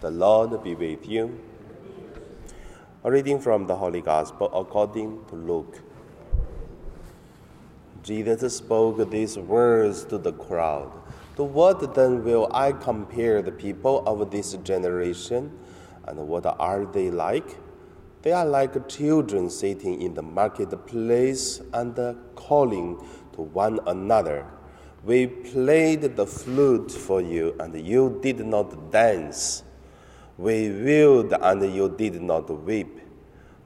The Lord be with you. A reading from the Holy Gospel according to Luke. Jesus spoke these words to the crowd. To what then will I compare the people of this generation? And what are they like? They are like children sitting in the marketplace and calling to one another. We played the flute for you, and you did not dance. We wailed, and you did not weep.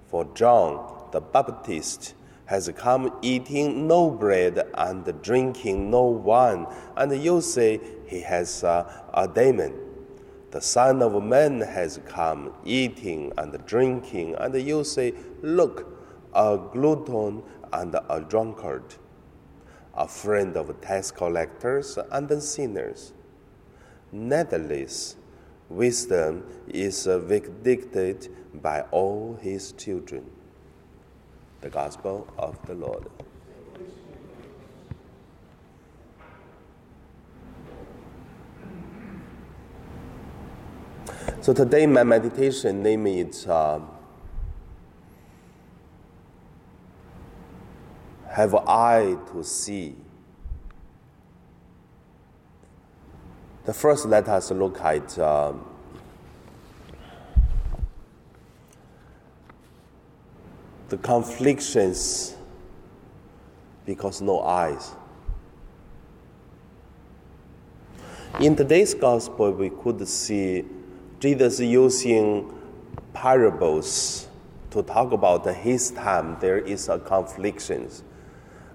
For John the Baptist has come eating no bread and drinking no wine, and you say he has uh, a demon. The Son of Man has come eating and drinking, and you say, Look, a glutton and a drunkard, a friend of tax collectors and sinners. Nevertheless, wisdom is vindicated by all his children. The Gospel of the Lord. So today, my meditation name is uh, "Have Eye to See." The first, let us look at um, the conflictions because no eyes. In today's gospel, we could see Jesus using parables to talk about his time. There is a conflictions,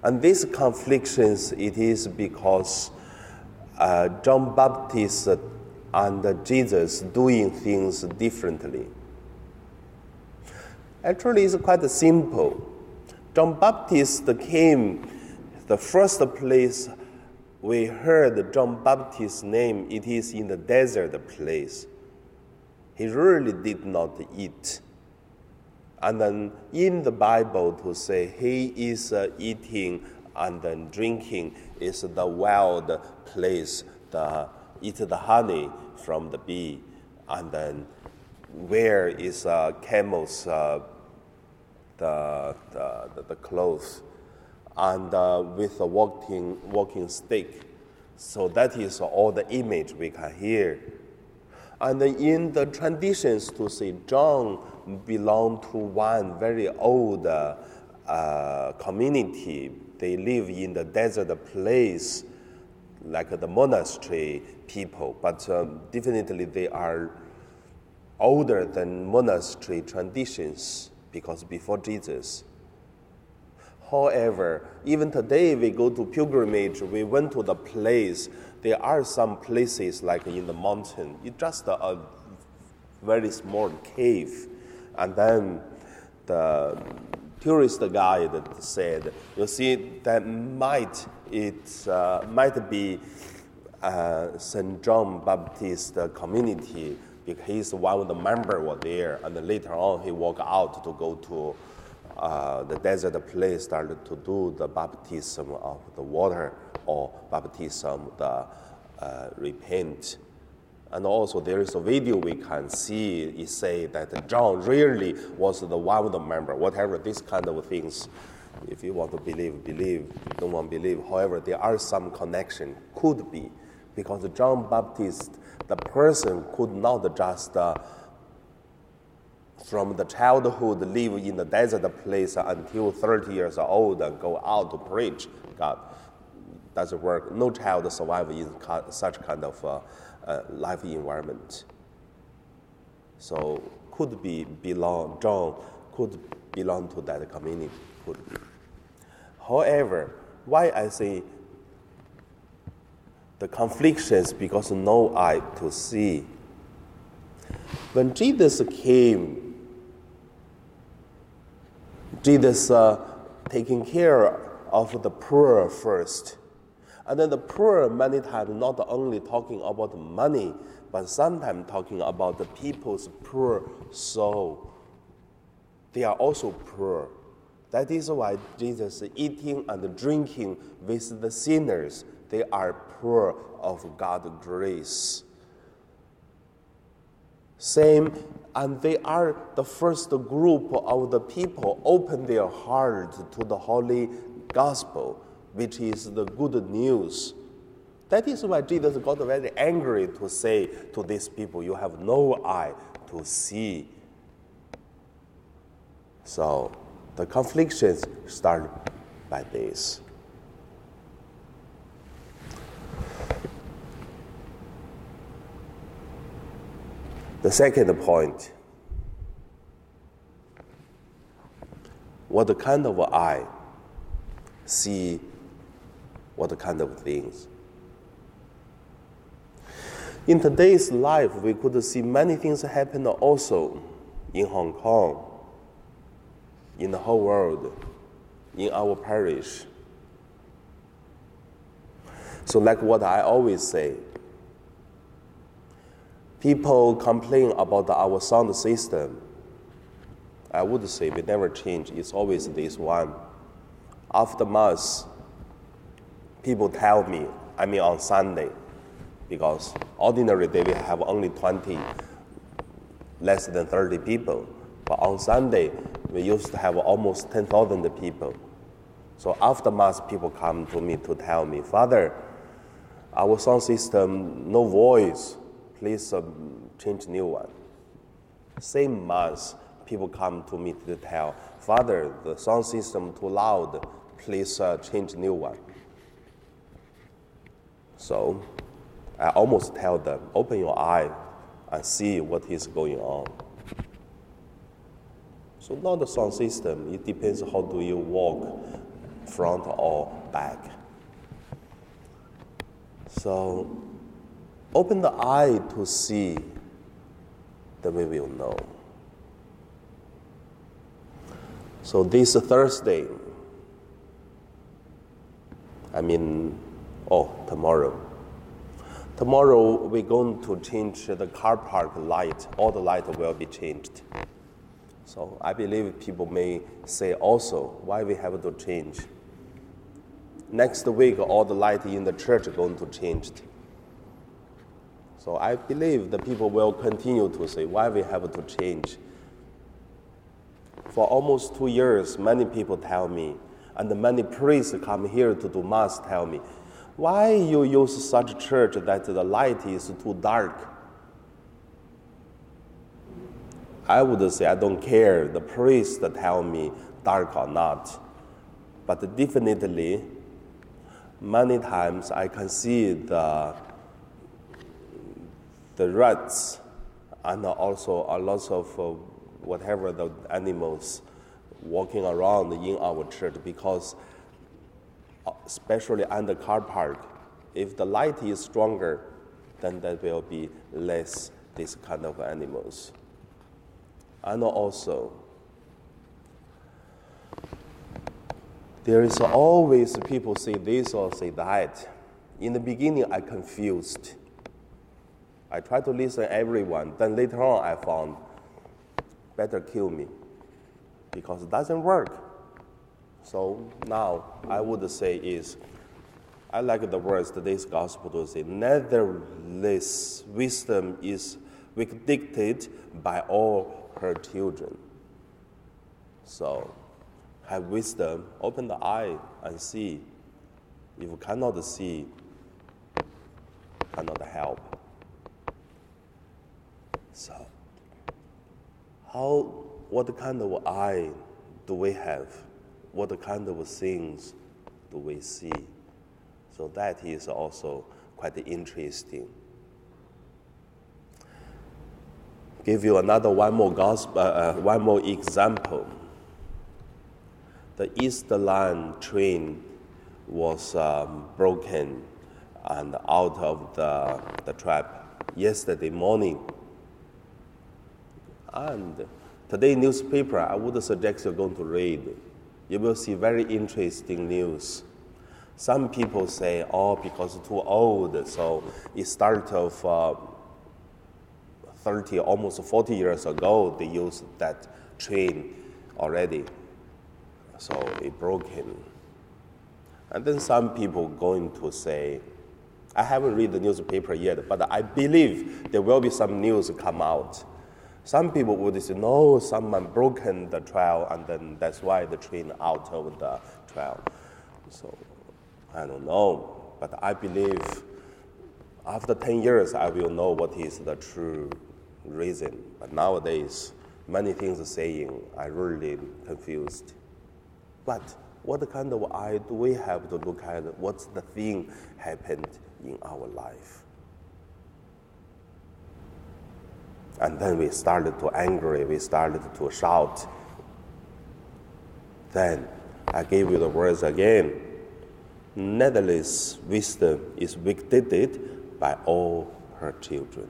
and these conflictions it is because uh, John Baptist and Jesus doing things differently. Actually, it's quite simple. John Baptist came, the first place we heard John Baptist's name, it is in the desert place he really did not eat. And then in the Bible to say he is uh, eating and then drinking is the wild place, the eat the honey from the bee, and then where is uh, camels uh, the, the, the clothes, and uh, with a walking walking stick. So that is all the image we can hear and in the traditions to say John belonged to one very old uh, community. They live in the desert place, like the monastery people, but um, definitely they are older than monastery traditions because before Jesus. However, even today we go to pilgrimage, we went to the place there are some places like in the mountain, it's just a, a very small cave. And then the tourist guide said, you see, that might, it uh, might be uh, St. John Baptist community because one of the members were there. And later on, he walked out to go to uh, the desert place, started to do the baptism of the water or baptism, the uh, repent. And also there is a video we can see, it say that John really was the one of the member, whatever, these kind of things. If you want to believe, believe. don't want to believe. However, there are some connection, could be, because John Baptist, the person could not just uh, from the childhood live in the desert place until 30 years old and go out to preach God doesn't work. No child survive in such kind of uh, uh, life environment. So could be belong John could belong to that community. Could be. However, why I say the conflictions because no eye to see. When Jesus came, Jesus uh, taking care of the poor first. And then the poor many times not only talking about money, but sometimes talking about the people's poor soul. They are also poor. That is why Jesus eating and drinking with the sinners. They are poor of God's grace. Same, and they are the first group of the people open their heart to the holy gospel, which is the good news. That is why Jesus got very angry to say to these people, You have no eye to see. So the conflictions start by this. The second point what kind of eye see what kind of things? In today's life, we could see many things happen also in Hong Kong, in the whole world, in our parish. So, like what I always say, people complain about our sound system. I would say we never change, it's always this one. After Mass, people tell me, I mean on Sunday, because ordinary day we have only 20, less than 30 people. But on Sunday, we used to have almost 10,000 people. So after Mass, people come to me to tell me, Father, our sound system, no voice, please um, change new one. Same Mass, people come to me to tell, Father, the sound system too loud, please uh, change new one. So I almost tell them, open your eye and see what is going on. So not the sound system, it depends how do you walk, front or back. So open the eye to see, then we will know. So this Thursday, I mean, oh, tomorrow, Tomorrow we're going to change the car park light. All the light will be changed. So I believe people may say also why we have to change. Next week, all the light in the church are going to change. So I believe the people will continue to say why we have to change. For almost two years, many people tell me, and many priests come here to do mass tell me, why you use such church that the light is too dark? I would say I don't care. The priest tell me dark or not. But definitely, many times I can see the the rats and also a lot of uh, whatever the animals walking around in our church because especially on the car park, if the light is stronger, then there will be less this kind of animals. And also, there is always people say this or say that. In the beginning, I confused. I tried to listen everyone. Then later on, I found better kill me because it doesn't work. So now I would say is, I like the words today's gospel to say, nevertheless, wisdom is dictated by all her children. So have wisdom, open the eye and see. If you cannot see, cannot help. So, how, what kind of eye do we have? What kind of things do we see? So that is also quite interesting. Give you another one more gospel, uh, uh, one more example. The East Line train was um, broken and out of the, the trap yesterday morning. And today newspaper, I would suggest you're going to read you will see very interesting news. Some people say, oh, because too old, so it started of uh, 30, almost 40 years ago, they used that train already. So it broke him. And then some people going to say, I haven't read the newspaper yet, but I believe there will be some news come out. Some people would say, no, someone broken the trial, and then that's why the train out of the trial. So I don't know, but I believe after 10 years, I will know what is the true reason. But nowadays, many things are saying, I really confused. But what kind of eye do we have to look at? What's the thing happened in our life? And then we started to angry, we started to shout. Then I gave you the words again. Nevertheless, wisdom is dictated by all her children.